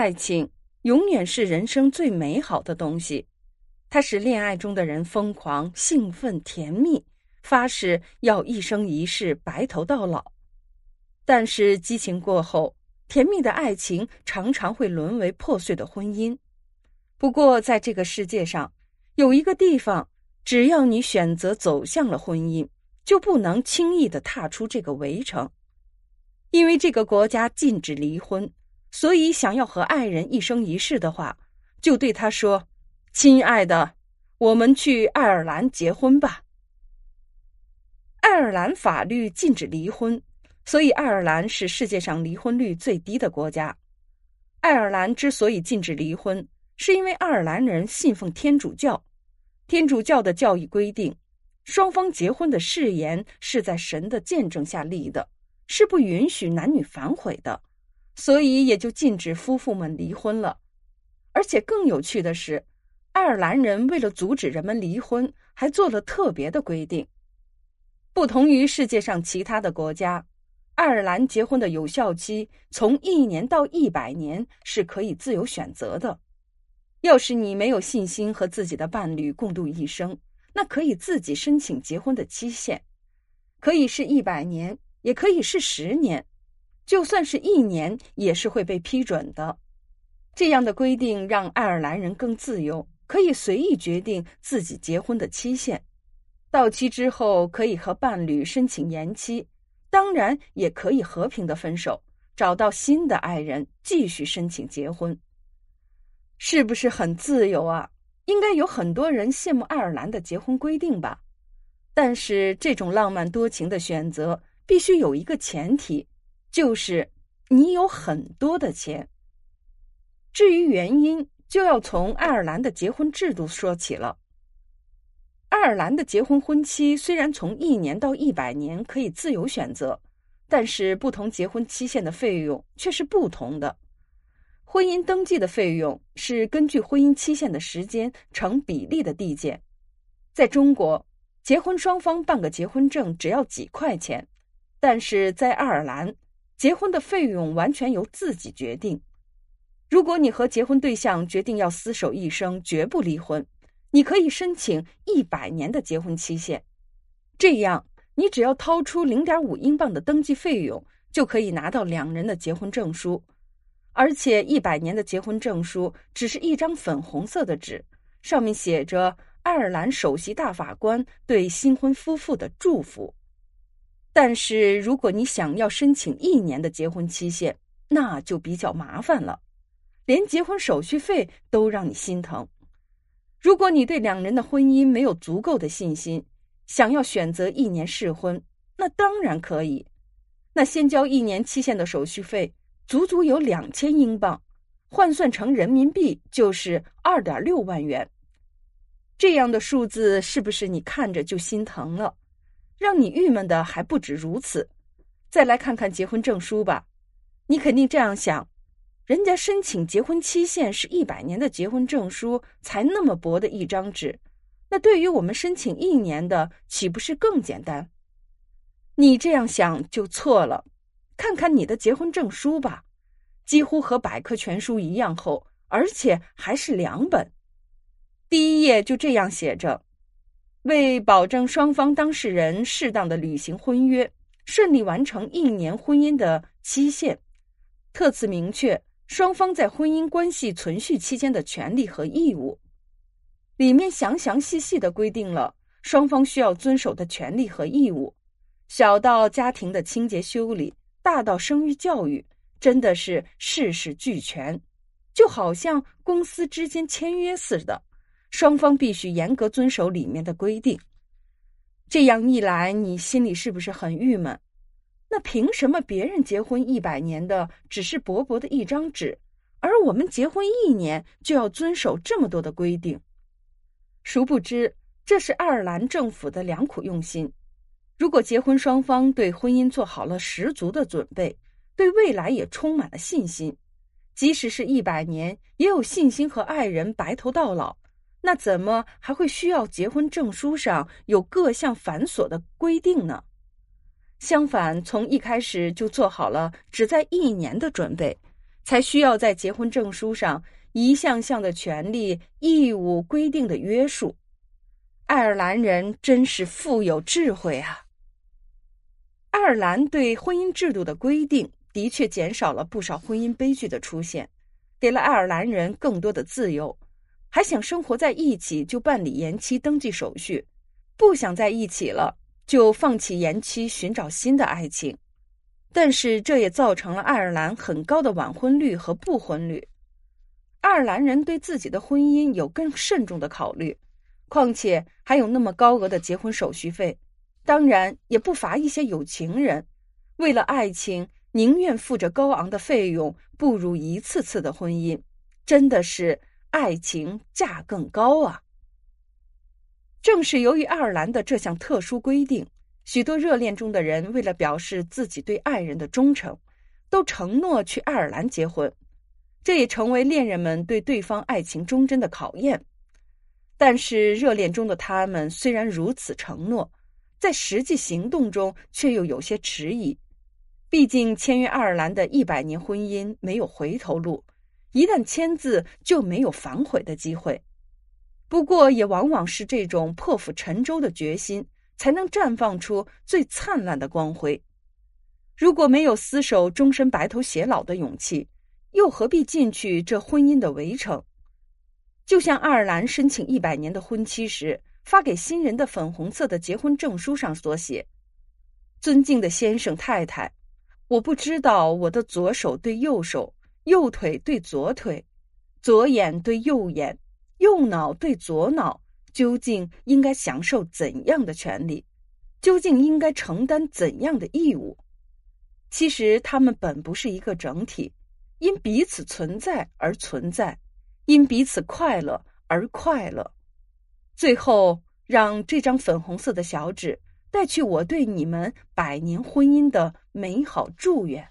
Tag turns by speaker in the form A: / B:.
A: 爱情永远是人生最美好的东西，它使恋爱中的人疯狂、兴奋、甜蜜，发誓要一生一世白头到老。但是激情过后，甜蜜的爱情常常会沦为破碎的婚姻。不过，在这个世界上，有一个地方，只要你选择走向了婚姻，就不能轻易的踏出这个围城，因为这个国家禁止离婚。所以，想要和爱人一生一世的话，就对他说：“亲爱的，我们去爱尔兰结婚吧。”爱尔兰法律禁止离婚，所以爱尔兰是世界上离婚率最低的国家。爱尔兰之所以禁止离婚，是因为爱尔兰人信奉天主教，天主教的教义规定，双方结婚的誓言是在神的见证下立的，是不允许男女反悔的。所以也就禁止夫妇们离婚了，而且更有趣的是，爱尔兰人为了阻止人们离婚，还做了特别的规定。不同于世界上其他的国家，爱尔兰结婚的有效期从一年到一百年是可以自由选择的。要是你没有信心和自己的伴侣共度一生，那可以自己申请结婚的期限，可以是一百年，也可以是十年。就算是一年，也是会被批准的。这样的规定让爱尔兰人更自由，可以随意决定自己结婚的期限。到期之后，可以和伴侣申请延期，当然也可以和平的分手，找到新的爱人继续申请结婚。是不是很自由啊？应该有很多人羡慕爱尔兰的结婚规定吧？但是这种浪漫多情的选择必须有一个前提。就是你有很多的钱。至于原因，就要从爱尔兰的结婚制度说起了。爱尔兰的结婚婚期虽然从一年到一百年可以自由选择，但是不同结婚期限的费用却是不同的。婚姻登记的费用是根据婚姻期限的时间成比例的递减。在中国，结婚双方办个结婚证只要几块钱，但是在爱尔兰。结婚的费用完全由自己决定。如果你和结婚对象决定要厮守一生，绝不离婚，你可以申请一百年的结婚期限。这样，你只要掏出零点五英镑的登记费用，就可以拿到两人的结婚证书。而且，一百年的结婚证书只是一张粉红色的纸，上面写着爱尔兰首席大法官对新婚夫妇的祝福。但是，如果你想要申请一年的结婚期限，那就比较麻烦了，连结婚手续费都让你心疼。如果你对两人的婚姻没有足够的信心，想要选择一年试婚，那当然可以。那先交一年期限的手续费，足足有两千英镑，换算成人民币就是二点六万元。这样的数字是不是你看着就心疼了？让你郁闷的还不止如此，再来看看结婚证书吧。你肯定这样想：人家申请结婚期限是一百年的结婚证书，才那么薄的一张纸，那对于我们申请一年的，岂不是更简单？你这样想就错了。看看你的结婚证书吧，几乎和百科全书一样厚，而且还是两本。第一页就这样写着。为保证双方当事人适当的履行婚约，顺利完成一年婚姻的期限，特此明确双方在婚姻关系存续期间的权利和义务。里面详详细细的规定了双方需要遵守的权利和义务，小到家庭的清洁修理，大到生育教育，真的是事事俱全，就好像公司之间签约似的。双方必须严格遵守里面的规定，这样一来，你心里是不是很郁闷？那凭什么别人结婚一百年的只是薄薄的一张纸，而我们结婚一年就要遵守这么多的规定？殊不知，这是爱尔兰政府的良苦用心。如果结婚双方对婚姻做好了十足的准备，对未来也充满了信心，即使是一百年，也有信心和爱人白头到老。那怎么还会需要结婚证书上有各项繁琐的规定呢？相反，从一开始就做好了只在一年的准备，才需要在结婚证书上一项项的权利、义务规定的约束。爱尔兰人真是富有智慧啊！爱尔兰对婚姻制度的规定的确减少了不少婚姻悲剧的出现，给了爱尔兰人更多的自由。还想生活在一起就办理延期登记手续，不想在一起了就放弃延期寻找新的爱情。但是这也造成了爱尔兰很高的晚婚率和不婚率。爱尔兰人对自己的婚姻有更慎重的考虑，况且还有那么高额的结婚手续费，当然也不乏一些有情人，为了爱情宁愿付着高昂的费用步入一次次的婚姻，真的是爱情价更高啊！正是由于爱尔兰的这项特殊规定。许多热恋中的人为了表示自己对爱人的忠诚，都承诺去爱尔兰结婚，这也成为恋人们对对方爱情忠贞的考验。但是，热恋中的他们虽然如此承诺，在实际行动中却又有些迟疑。毕竟，签约爱尔兰的一百年婚姻没有回头路，一旦签字就没有反悔的机会。不过，也往往是这种破釜沉舟的决心。才能绽放出最灿烂的光辉。如果没有厮守终身白头偕老的勇气，又何必进去这婚姻的围城？就像爱尔兰申请一百年的婚期时，发给新人的粉红色的结婚证书上所写：“尊敬的先生太太，我不知道我的左手对右手，右腿对左腿，左眼对右眼，右脑对左脑。”究竟应该享受怎样的权利？究竟应该承担怎样的义务？其实他们本不是一个整体，因彼此存在而存在，因彼此快乐而快乐。最后，让这张粉红色的小纸带去我对你们百年婚姻的美好祝愿。